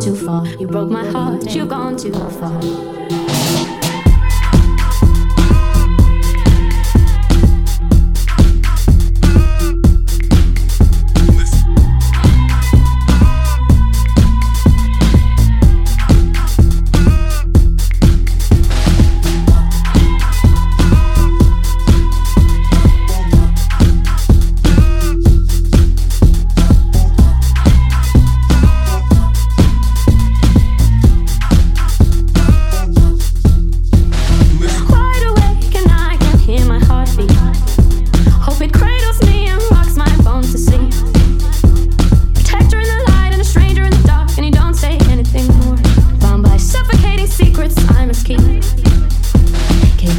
too far. You broke my heart. You've gone too far. secrets I must keep. Can